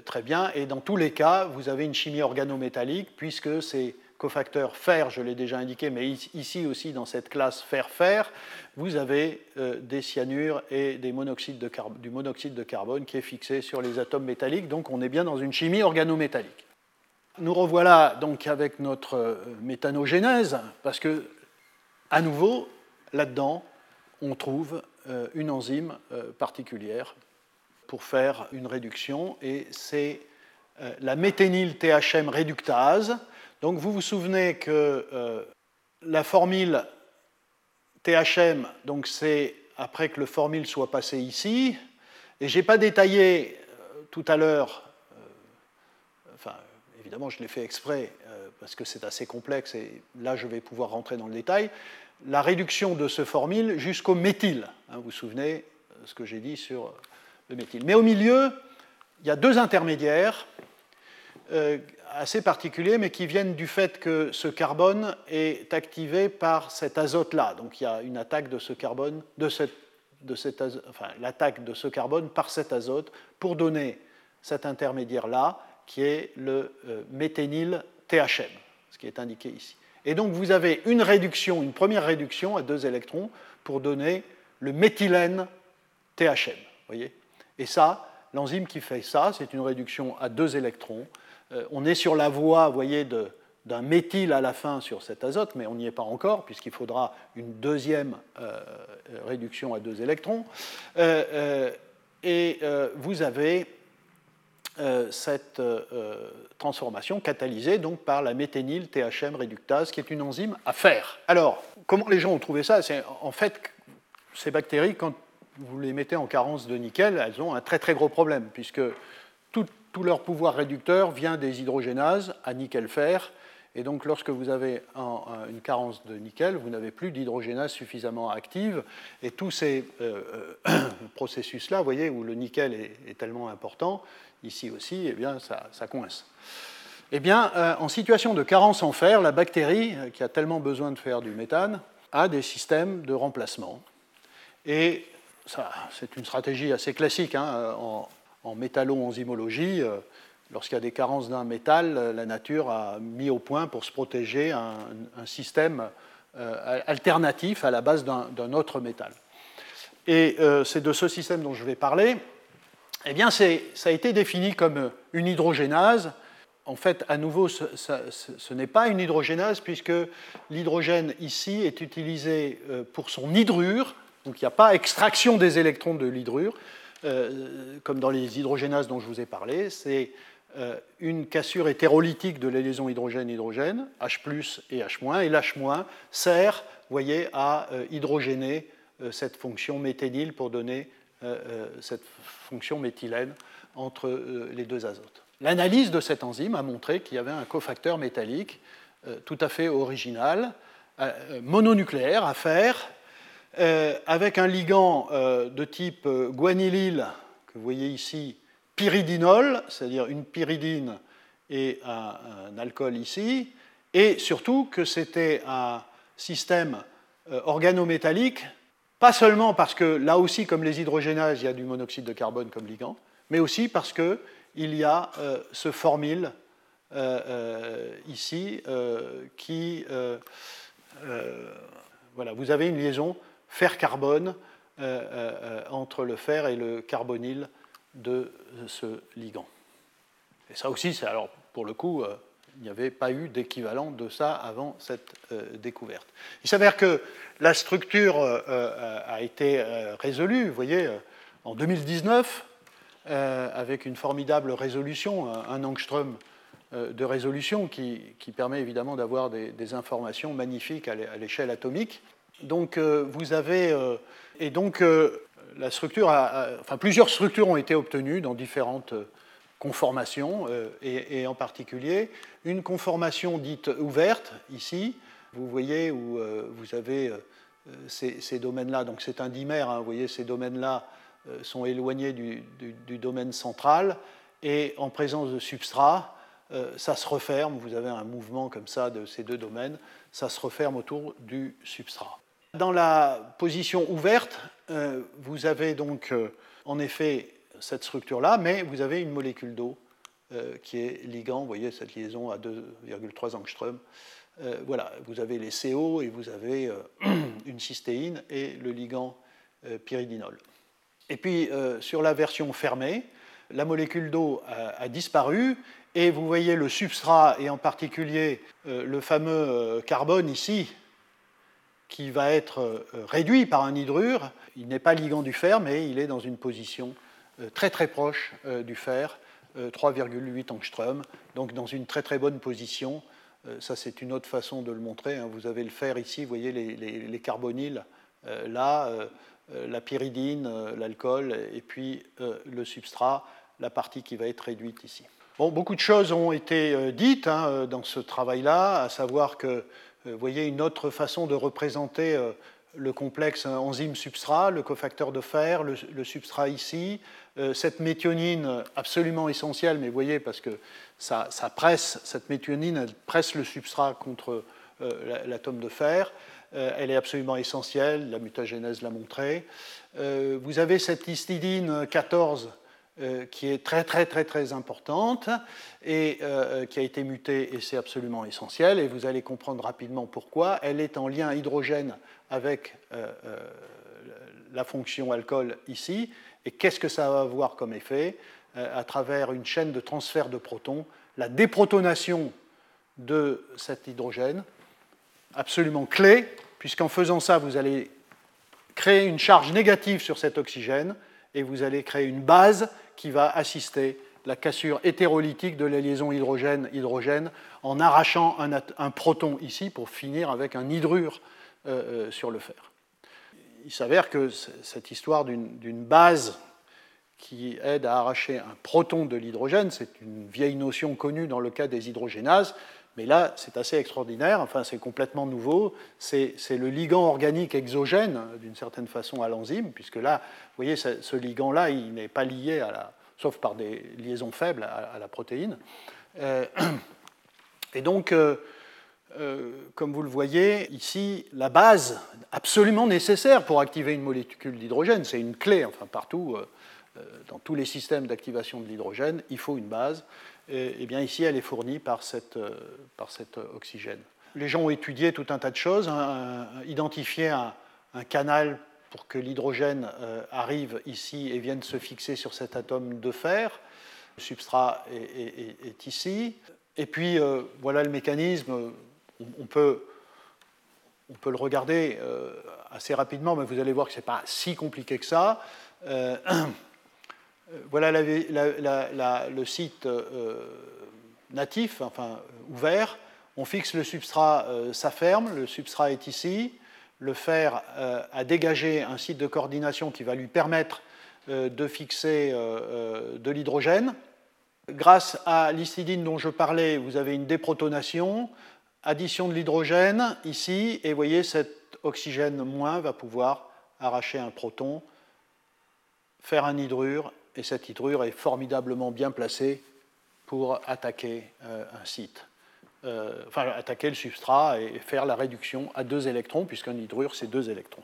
très bien. Et dans tous les cas, vous avez une chimie organométallique, puisque ces cofacteurs fer, je l'ai déjà indiqué, mais ici aussi dans cette classe fer-fer, vous avez des cyanures et des monoxydes de du monoxyde de carbone qui est fixé sur les atomes métalliques. Donc on est bien dans une chimie organométallique. Nous revoilà donc avec notre méthanogénèse, parce que, à nouveau, là-dedans, on trouve euh, une enzyme euh, particulière pour faire une réduction, et c'est euh, la méthényl THM réductase. Donc vous vous souvenez que la formule THM, donc c'est après que le formule soit passé ici, et je n'ai pas détaillé tout à l'heure, enfin évidemment je l'ai fait exprès parce que c'est assez complexe et là je vais pouvoir rentrer dans le détail, la réduction de ce formyle jusqu'au méthyle. Hein, vous vous souvenez ce que j'ai dit sur le méthyle. Mais au milieu, il y a deux intermédiaires euh, assez particuliers, mais qui viennent du fait que ce carbone est activé par cet azote-là. Donc il y a une attaque de ce carbone, de enfin, l'attaque de ce carbone par cet azote pour donner cet intermédiaire-là, qui est le euh, méthényl THM, ce qui est indiqué ici. Et donc vous avez une réduction, une première réduction à deux électrons pour donner le méthylène THM. Voyez Et ça, l'enzyme qui fait ça, c'est une réduction à deux électrons. Euh, on est sur la voie, voyez, d'un méthyle à la fin sur cet azote, mais on n'y est pas encore, puisqu'il faudra une deuxième euh, réduction à deux électrons. Euh, et vous avez cette euh, euh, transformation catalysée donc par la méthényl THM réductase, qui est une enzyme à fer. Alors, comment les gens ont trouvé ça? C'est en fait ces bactéries, quand vous les mettez en carence de nickel, elles ont un très très gros problème, puisque tout, tout leur pouvoir réducteur vient des hydrogénases à nickel-fer, et donc, lorsque vous avez une carence de nickel, vous n'avez plus d'hydrogénase suffisamment active. Et tous ces processus-là, vous voyez, où le nickel est, tellement important, ici aussi, eh bien, ça, coince. Eh bien, euh, en situation de carence en fer, la bactérie, euh, qui a tellement besoin de faire du méthane, a des systèmes de remplacement. Et c'est une stratégie assez classique hein, en, en métallo-enzymologie. Euh, lorsqu'il y a des carences d'un métal, la nature a mis au point pour se protéger un, système alternatif à la base d'un autre métal. Et c'est de ce système dont je vais parler eh bien, ça a été défini comme une hydrogénase. En fait, à nouveau, ce, n'est pas une hydrogénase puisque l'hydrogène ici est utilisé euh, pour son hydrure, donc il n'y a pas extraction des électrons de l'hydrure, euh, comme dans les hydrogénases dont je vous ai parlé. C'est euh, une cassure hétérolytique de la hydrogène-hydrogène, H et H-, et l'H- sert, voyez, à hydrogéner cette fonction méthényl pour donner cette fonction méthylène entre euh, les deux azotes. L'analyse de cette enzyme a montré qu'il y avait un cofacteur métallique euh, tout à fait original, euh, mononucléaire à faire, avec un ligand de type guanylyl, que vous voyez ici, pyridinol, c'est-à-dire une pyridine et un, alcool ici, et surtout que c'était un système organométallique pas seulement parce que là aussi, comme les hydrogénases, il y a du monoxyde de carbone comme ligand, mais aussi parce qu'il y a euh, ce formyle euh, euh, ici qui. voilà, vous avez une liaison fer-carbone entre le fer et le carbonyle de ce ligand. Et ça aussi, c'est alors pour le coup il n'y avait pas eu d'équivalent de ça avant cette euh, découverte. Il s'avère que la structure euh, euh, a été résolue, vous voyez, en 2019, avec une formidable résolution, un angstrom de résolution qui, permet évidemment d'avoir des, informations magnifiques à l'échelle atomique. Donc vous avez et donc la structure, enfin plusieurs structures ont été obtenues dans différentes conformations, et, en particulier une conformation dite ouverte, ici, vous voyez où euh, vous avez euh, ces, domaines-là, donc c'est un dimère, hein, vous voyez ces domaines-là sont éloignés du, domaine central, et en présence de substrat, ça se referme, vous avez un mouvement comme ça de ces deux domaines, ça se referme autour du substrat. Dans la position ouverte, vous avez donc en effet cette structure-là, mais vous avez une molécule d'eau qui est ligand, vous voyez cette liaison à 2,3 angstrom. voilà, vous avez les CO et vous avez une cystéine et le ligand pyridinol. Et puis sur la version fermée, la molécule d'eau a, disparu et vous voyez le substrat et en particulier le fameux carbone ici qui va être euh, réduit par un hydrure. Il n'est pas ligand du fer, mais il est dans une position euh, très très proche euh, du fer, 3,8 angstrom, donc dans une très très bonne position. Ça, c'est une autre façon de le montrer. Hein. Vous avez le fer ici, vous voyez les, les, carbonyles là, la pyridine, l'alcool, et puis le substrat, la partie qui va être réduite ici. Bon, beaucoup de choses ont été dites hein, dans ce travail-là, à savoir que vous euh, voyez une autre façon de représenter euh, le complexe enzyme-substrat, le cofacteur de fer, le, substrat ici, euh, cette méthionine absolument essentielle, mais vous voyez, parce que ça, presse, cette méthionine, elle presse le substrat contre l'atome de fer, elle est absolument essentielle, la mutagénèse l'a montré. vous avez cette histidine 14 euh, qui est très très très très importante et euh, qui a été mutée et c'est absolument essentiel et vous allez comprendre rapidement pourquoi. Elle est en lien hydrogène avec euh, la fonction alcool ici et qu'est-ce que ça va avoir comme effet à travers une chaîne de transfert de protons, la déprotonation de cet hydrogène, absolument clé, puisqu'en faisant ça, vous allez créer une charge négative sur cet oxygène et vous allez créer une base qui va assister la cassure hétérolytique de la liaison hydrogène-hydrogène en arrachant un, proton ici pour finir avec un hydrure euh, euh, sur le fer. Il s'avère que cette histoire d'une base qui aide à arracher un proton de l'hydrogène, c'est une vieille notion connue dans le cas des hydrogénases, mais là, c'est assez extraordinaire, enfin, c'est complètement nouveau. C'est le ligand organique exogène, d'une certaine façon, à l'enzyme, puisque là, vous voyez, ce, ligand-là, il n'est pas lié à la, sauf par des liaisons faibles à, la protéine. Euh, et donc, euh, comme vous le voyez, ici, la base absolument nécessaire pour activer une molécule d'hydrogène, c'est une clé, enfin, partout, dans tous les systèmes d'activation de l'hydrogène, il faut une base. Et, eh bien ici, elle est fournie par, cette, euh, par cet oxygène. Les gens ont étudié tout un tas de choses, hein, identifié un, canal pour que l'hydrogène euh, arrive ici et vienne se fixer sur cet atome de fer. Le substrat est, ici. Et puis, euh, voilà le mécanisme. On, peut, on peut le regarder assez rapidement, mais vous allez voir que ce n'est pas si compliqué que ça. Euh, voilà le site euh, natif, enfin ouvert. On fixe le substrat, euh, ça ferme, le substrat est ici. Le fer a dégagé un site de coordination qui va lui permettre de fixer de l'hydrogène. Grâce à l'histidine dont je parlais, vous avez une déprotonation, addition de l'hydrogène ici, et vous voyez cet oxygène moins va pouvoir arracher un proton, faire un hydrure et cette hydrure est formidablement bien placée pour attaquer euh, un site. Euh, enfin, attaquer le substrat et faire la réduction à deux électrons, puisqu'un hydrure, c'est deux électrons.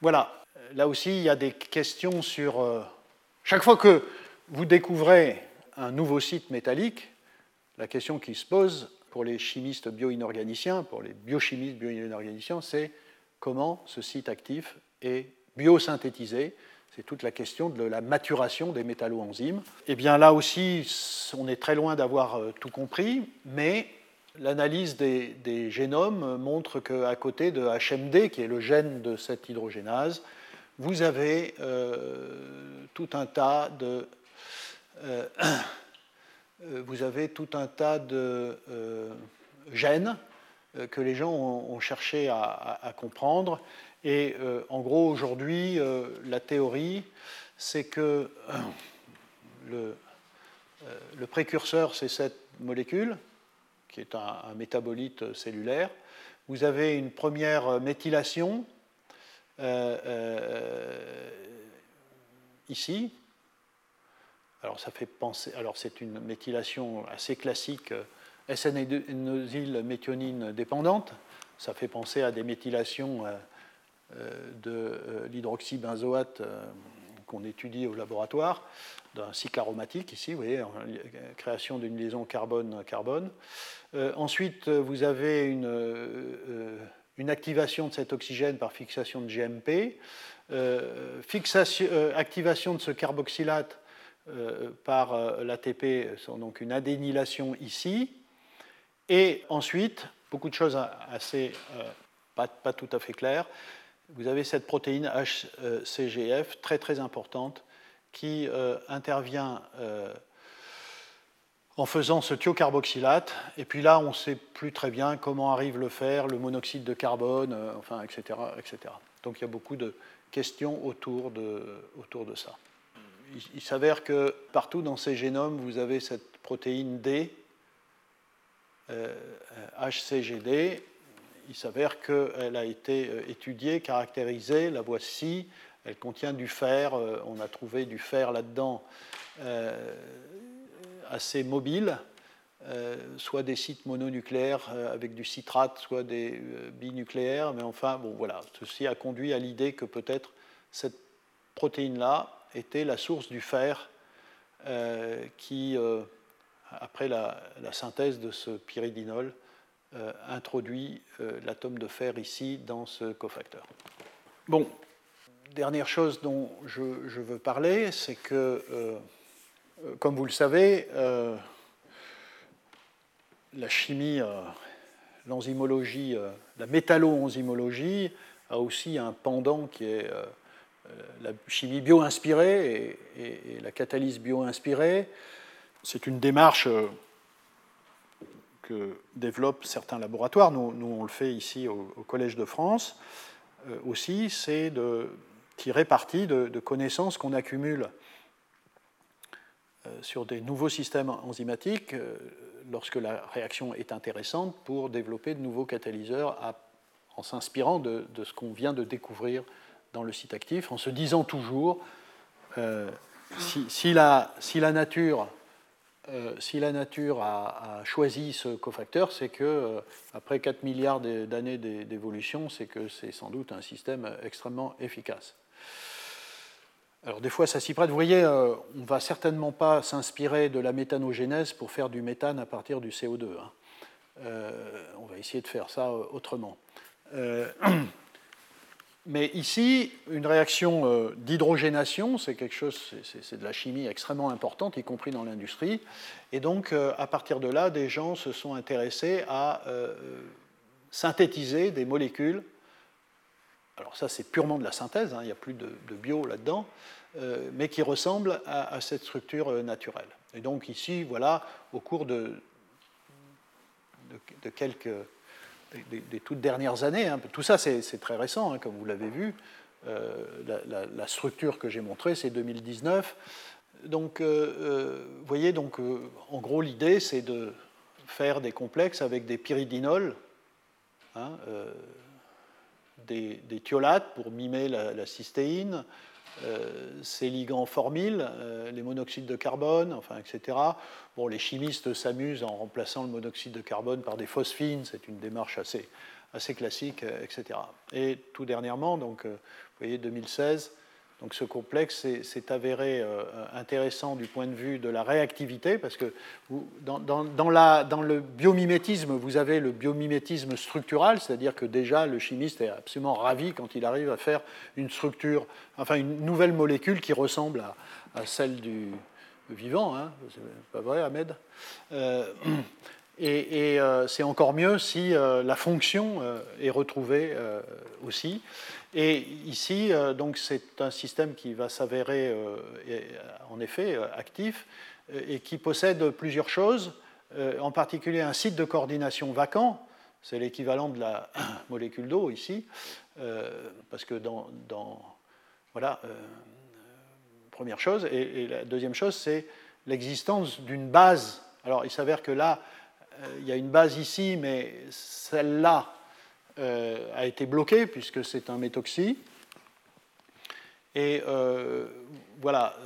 Voilà, là aussi, il y a des questions sur... Euh, chaque fois que vous découvrez un nouveau site métallique, la question qui se pose pour les chimistes bioinorganiciens, pour les biochimistes bioinorganiciens, c'est comment ce site actif est biosynthétisé c'est toute la question de la maturation des métalloenzymes. Et eh bien là aussi, on est très loin d'avoir euh, tout compris, mais l'analyse des, génomes montre qu'à côté de HMD, qui est le gène de cette hydrogénase, vous avez euh, tout un tas de euh, vous avez tout un tas de gènes que les gens ont, cherché à comprendre et euh, en gros, aujourd'hui, euh, la théorie, c'est que euh, le, précurseur, c'est cette molécule, qui est un, métabolite cellulaire. Vous avez une première méthylation ici. Alors, ça fait penser. Alors, c'est une méthylation assez classique, SN-énosyl méthionine dépendante. Ça fait penser à des méthylations euh, de euh, l'hydroxybenzoate euh, qu'on étudie au laboratoire, d'un cycle aromatique ici, vous voyez, création d'une liaison carbone-carbone. ensuite, vous avez une, une, activation de cet oxygène par fixation de GMP, fixation, activation de ce carboxylate par l'ATP, donc une adénylation ici, et ensuite, beaucoup de choses assez pas, pas tout à fait claires, vous avez cette protéine HCGF très très importante qui euh, intervient euh, en faisant ce thiocarboxylate. Et puis là, on ne sait plus très bien comment arrive le fer, le monoxyde de carbone, euh, enfin, etc., etc. Donc il y a beaucoup de questions autour de, autour de ça. Il, s'avère que partout dans ces génomes, vous avez cette protéine D, HCGD, il s'avère qu'elle a été euh, étudiée, caractérisée, la voici, elle contient du fer, euh, on a trouvé du fer là-dedans euh, assez mobile, soit des sites mononucléaires avec du citrate, soit des binucléaires, mais enfin, bon voilà, ceci a conduit à l'idée que peut-être cette protéine-là était la source du fer qui, après la, synthèse de ce pyridinol, euh, introduit euh, l'atome de fer ici dans ce cofacteur. Bon, dernière chose dont je, veux parler, c'est que, euh, comme vous le savez, la chimie, l'enzymologie, la métallo-enzymologie a aussi un pendant qui est la chimie bio-inspirée et, la catalyse bio-inspirée. C'est une démarche que développent certains laboratoires, nous, on le fait ici au, Collège de France euh, aussi, c'est de tirer parti de, connaissances qu'on accumule euh, sur des nouveaux systèmes enzymatiques euh, lorsque la réaction est intéressante pour développer de nouveaux catalyseurs en s'inspirant de, ce qu'on vient de découvrir dans le site actif, en se disant toujours si, si, la, nature euh, a, choisi ce cofacteur, c'est que, euh, après 4 milliards d'années d'évolution, c'est que c'est sans doute un système extrêmement efficace. Alors, des fois, ça s'y prête. Vous voyez, euh, on ne va certainement pas s'inspirer de la méthanogénèse pour faire du méthane à partir du CO2. Hein. on va essayer de faire ça autrement. Mais ici, une réaction euh, d'hydrogénation, c'est quelque chose, c'est de la chimie extrêmement importante, y compris dans l'industrie. Et donc, euh, à partir de là, des gens se sont intéressés à euh, synthétiser des molécules. Alors ça, c'est purement de la synthèse, hein, il n'y a plus de, bio là-dedans, mais qui ressemblent à, cette structure naturelle. Et donc ici, voilà, au cours de quelques des, toutes dernières années. Hein. Tout ça, c'est très récent, hein, comme vous l'avez vu. Euh, la, structure que j'ai montrée, c'est 2019. Donc, euh, euh, vous voyez, donc, en gros, l'idée, c'est de faire des complexes avec des pyridinols, hein, des, thiolates pour mimer la, cystéine, euh, ces ligands formyles, euh, les monoxydes de carbone, enfin, etc. Bon, les chimistes s'amusent en remplaçant le monoxyde de carbone par des phosphines, c'est une démarche assez, assez classique, euh, etc. Et tout dernièrement, donc, vous voyez, 2016, donc ce complexe s'est avéré euh, intéressant du point de vue de la réactivité, parce que dans, le biomimétisme, vous avez le biomimétisme structural, c'est-à-dire que déjà le chimiste est absolument ravi quand il arrive à faire une structure, enfin une nouvelle molécule qui ressemble à, celle du vivant. Hein. C'est pas vrai, Ahmed euh, et, euh, c'est encore mieux si la fonction est retrouvée aussi. Et ici, euh, donc, c'est un système qui va s'avérer euh, en effet euh, actif et qui possède plusieurs choses, en particulier un site de coordination vacant, c'est l'équivalent de la molécule d'eau ici, parce que dans, voilà, première chose, et, la deuxième chose, c'est l'existence d'une base. Alors, il s'avère que là, il y a une base ici, mais celle-là, euh, a été bloqué puisque c'est un méthoxy. Et euh, voilà,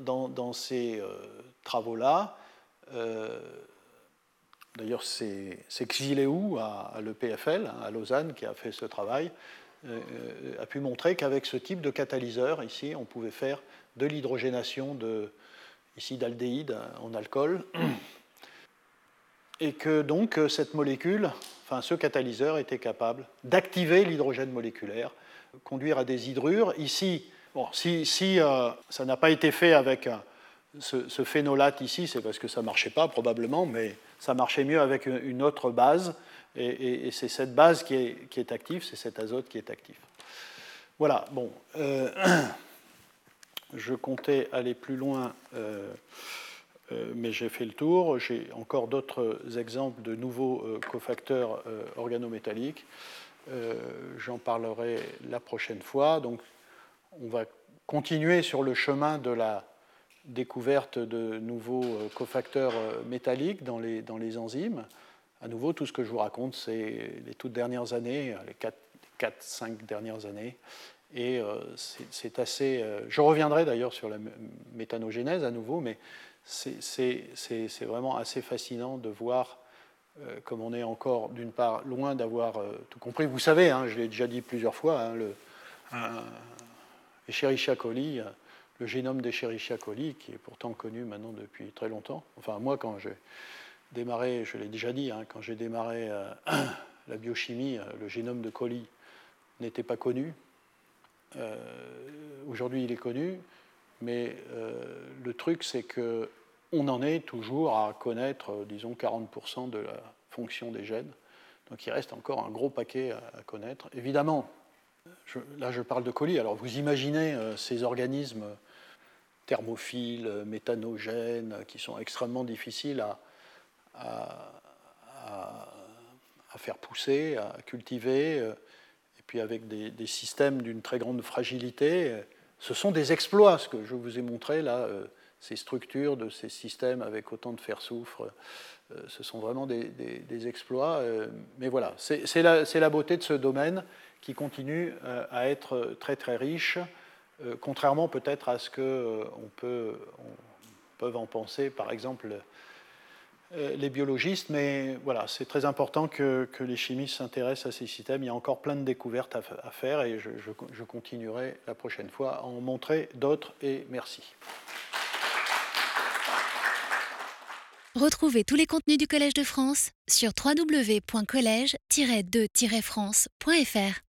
dans, ces euh, travaux-là, d'ailleurs c'est Xiléou à, l'EPFL, hein, à Lausanne, qui a fait ce travail, a pu montrer qu'avec ce type de catalyseur, ici, on pouvait faire de l'hydrogénation de, ici d'aldéhyde en alcool, et que donc cette molécule, enfin ce catalyseur était capable d'activer l'hydrogène moléculaire, conduire à des hydrures. Ici, bon, si, si euh, ça n'a pas été fait avec ce, phénolate ici, c'est parce que ça ne marchait pas probablement, mais ça marchait mieux avec une autre base, et, c'est cette base qui est, qui est active, c'est cet azote qui est actif. Voilà, bon. Euh, je comptais aller plus loin, euh, euh, mais j'ai fait le tour. J'ai encore d'autres exemples de nouveaux cofacteurs organométalliques. J'en parlerai la prochaine fois. Donc, on va continuer sur le chemin de la découverte de nouveaux cofacteurs métalliques dans les, dans les enzymes. À nouveau, tout ce que je vous raconte, c'est les toutes dernières années, les 4-5 dernières années. Et euh, c'est assez. Euh, je reviendrai d'ailleurs sur la méthanogénèse à nouveau, mais c'est vraiment assez fascinant de voir euh, comme on est encore, d'une part, loin d'avoir tout compris. Vous savez, hein, je l'ai déjà dit plusieurs fois, hein, le, Escherichia coli, le génome d'Escherichia coli, qui est pourtant connu maintenant depuis très longtemps. Enfin, moi, quand j'ai démarré, je l'ai déjà dit, hein, quand j'ai démarré la biochimie, le génome de coli n'était pas connu. Euh, aujourd'hui, il est connu, mais euh, le truc, c'est que on en est toujours à connaître, euh, disons, 40% de la fonction des gènes. Donc il reste encore un gros paquet à, connaître. Évidemment, là je parle de colis, alors vous imaginez ces organismes thermophiles, méthanogènes, qui sont extrêmement difficiles à, à faire pousser, à cultiver avec des, systèmes d'une très grande fragilité. Ce sont des exploits, ce que je vous ai montré là, euh, ces structures de ces systèmes avec autant de fer-soufre. Euh, ce sont vraiment des, exploits. Euh, mais voilà, c'est la, beauté de ce domaine qui continue à être très très riche, contrairement peut-être à ce qu'on peut, on peut en penser, par exemple, les biologistes, mais voilà, c'est très important que, les chimistes s'intéressent à ces systèmes. Il y a encore plein de découvertes à, faire et je, je continuerai la prochaine fois à en montrer d'autres et merci. Retrouvez tous les contenus du Collège de France sur www.colège-2-france.fr.